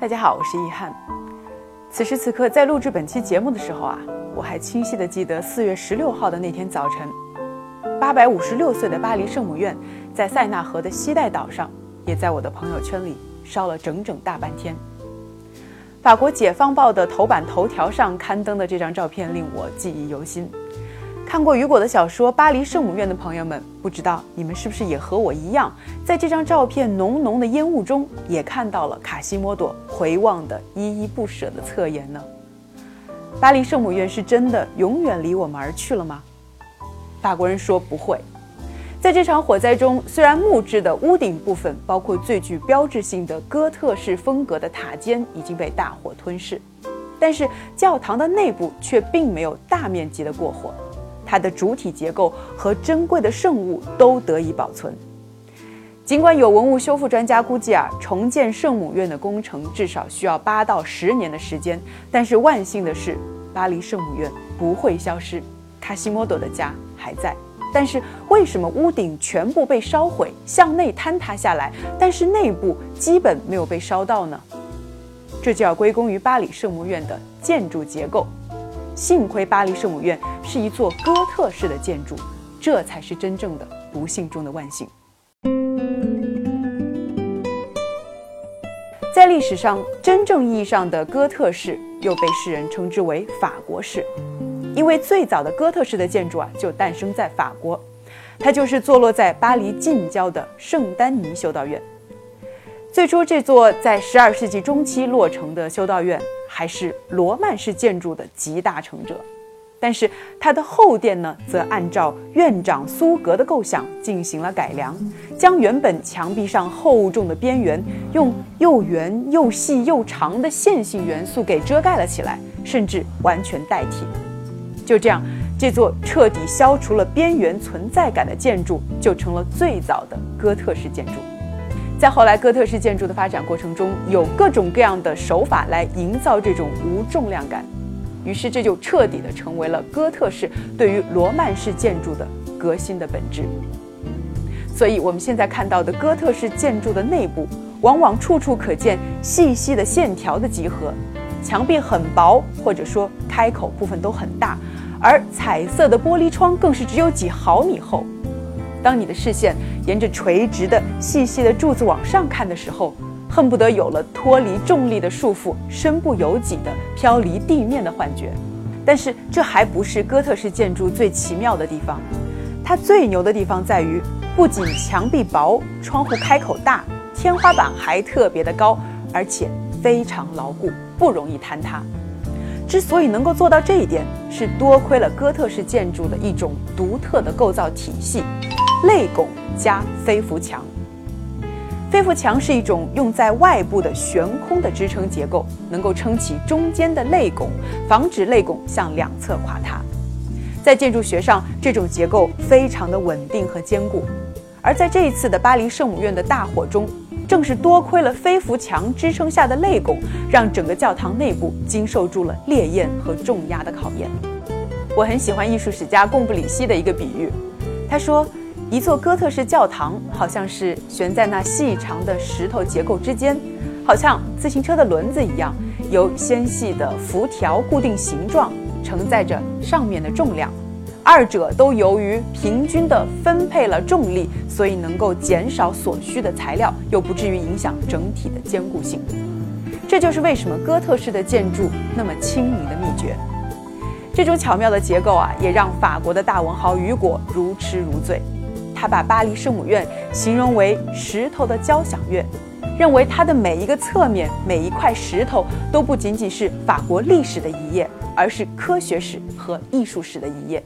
大家好，我是易翰。此时此刻，在录制本期节目的时候啊，我还清晰地记得四月十六号的那天早晨，八百五十六岁的巴黎圣母院在塞纳河的西带岛上，也在我的朋友圈里烧了整整大半天。法国《解放报》的头版头条上刊登的这张照片令我记忆犹新。看过雨果的小说《巴黎圣母院》的朋友们，不知道你们是不是也和我一样，在这张照片浓浓的烟雾中，也看到了卡西莫多回望的依依不舍的侧颜呢？巴黎圣母院是真的永远离我们而去了吗？法国人说不会。在这场火灾中，虽然木质的屋顶部分，包括最具标志性的哥特式风格的塔尖，已经被大火吞噬，但是教堂的内部却并没有大面积的过火。它的主体结构和珍贵的圣物都得以保存。尽管有文物修复专家估计啊，重建圣母院的工程至少需要八到十年的时间，但是万幸的是，巴黎圣母院不会消失，卡西莫多的家还在。但是为什么屋顶全部被烧毁，向内坍塌下来，但是内部基本没有被烧到呢？这就要归功于巴黎圣母院的建筑结构。幸亏巴黎圣母院是一座哥特式的建筑，这才是真正的不幸中的万幸。在历史上，真正意义上的哥特式又被世人称之为法国式，因为最早的哥特式的建筑啊就诞生在法国，它就是坐落在巴黎近郊的圣丹尼修道院。最初，这座在十二世纪中期落成的修道院。还是罗曼式建筑的集大成者，但是它的后殿呢，则按照院长苏格的构想进行了改良，将原本墙壁上厚重的边缘用又圆又细又长的线性元素给遮盖了起来，甚至完全代替。就这样，这座彻底消除了边缘存在感的建筑，就成了最早的哥特式建筑。在后来哥特式建筑的发展过程中，有各种各样的手法来营造这种无重量感，于是这就彻底的成为了哥特式对于罗曼式建筑的革新的本质。所以，我们现在看到的哥特式建筑的内部，往往处处可见细细的线条的集合，墙壁很薄，或者说开口部分都很大，而彩色的玻璃窗更是只有几毫米厚。当你的视线沿着垂直的细细的柱子往上看的时候，恨不得有了脱离重力的束缚、身不由己的飘离地面的幻觉。但是这还不是哥特式建筑最奇妙的地方，它最牛的地方在于，不仅墙壁薄、窗户开口大、天花板还特别的高，而且非常牢固，不容易坍塌。之所以能够做到这一点，是多亏了哥特式建筑的一种独特的构造体系。肋拱加飞浮墙，飞浮墙是一种用在外部的悬空的支撑结构，能够撑起中间的肋拱，防止肋拱向两侧垮塌。在建筑学上，这种结构非常的稳定和坚固。而在这一次的巴黎圣母院的大火中，正是多亏了飞浮墙支撑下的肋拱，让整个教堂内部经受住了烈焰和重压的考验。我很喜欢艺术史家贡布里希的一个比喻，他说。一座哥特式教堂好像是悬在那细长的石头结构之间，好像自行车的轮子一样，由纤细的辐条固定形状，承载着上面的重量。二者都由于平均的分配了重力，所以能够减少所需的材料，又不至于影响整体的坚固性。这就是为什么哥特式的建筑那么轻盈的秘诀。这种巧妙的结构啊，也让法国的大文豪雨果如痴如醉。他把巴黎圣母院形容为石头的交响乐，认为它的每一个侧面、每一块石头都不仅仅是法国历史的一页，而是科学史和艺术史的一页。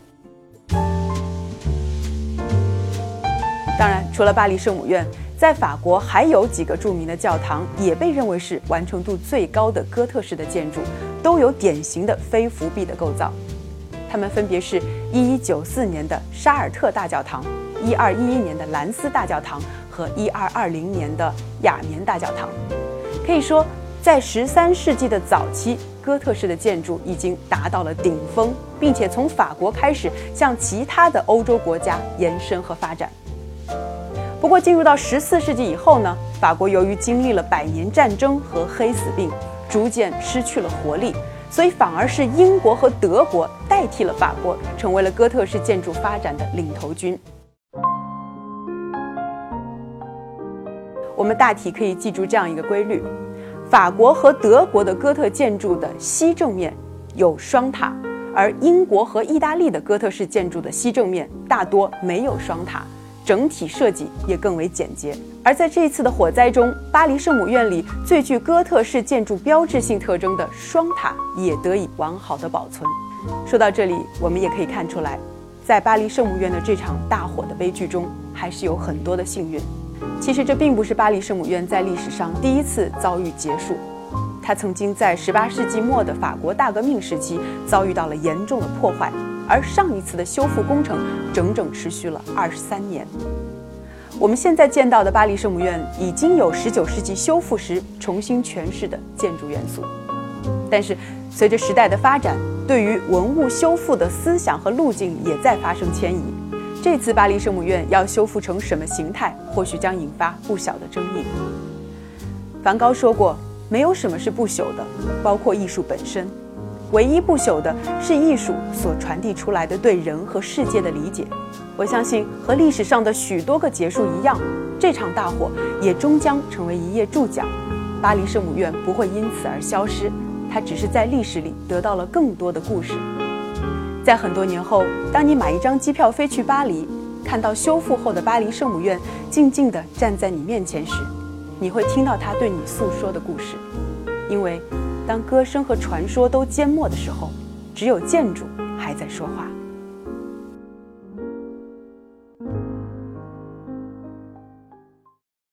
当然，除了巴黎圣母院，在法国还有几个著名的教堂也被认为是完成度最高的哥特式的建筑，都有典型的非浮壁的构造。它们分别是一一九四年的沙尔特大教堂。一二一一年的兰斯大教堂和一二二零年的亚眠大教堂，可以说，在十三世纪的早期，哥特式的建筑已经达到了顶峰，并且从法国开始向其他的欧洲国家延伸和发展。不过进入到十四世纪以后呢，法国由于经历了百年战争和黑死病，逐渐失去了活力，所以反而是英国和德国代替了法国，成为了哥特式建筑发展的领头军。我们大体可以记住这样一个规律：法国和德国的哥特建筑的西正面有双塔，而英国和意大利的哥特式建筑的西正面大多没有双塔，整体设计也更为简洁。而在这一次的火灾中，巴黎圣母院里最具哥特式建筑标志性特征的双塔也得以完好的保存。说到这里，我们也可以看出来，在巴黎圣母院的这场大火的悲剧中，还是有很多的幸运。其实这并不是巴黎圣母院在历史上第一次遭遇结束，它曾经在18世纪末的法国大革命时期遭遇到了严重的破坏，而上一次的修复工程整整持续了23年。我们现在见到的巴黎圣母院已经有19世纪修复时重新诠释的建筑元素，但是随着时代的发展，对于文物修复的思想和路径也在发生迁移。这次巴黎圣母院要修复成什么形态，或许将引发不小的争议。梵高说过：“没有什么是不朽的，包括艺术本身。唯一不朽的是艺术所传递出来的对人和世界的理解。”我相信，和历史上的许多个结束一样，这场大火也终将成为一页注脚。巴黎圣母院不会因此而消失，它只是在历史里得到了更多的故事。在很多年后，当你买一张机票飞去巴黎，看到修复后的巴黎圣母院静静地站在你面前时，你会听到他对你诉说的故事。因为，当歌声和传说都缄默的时候，只有建筑还在说话。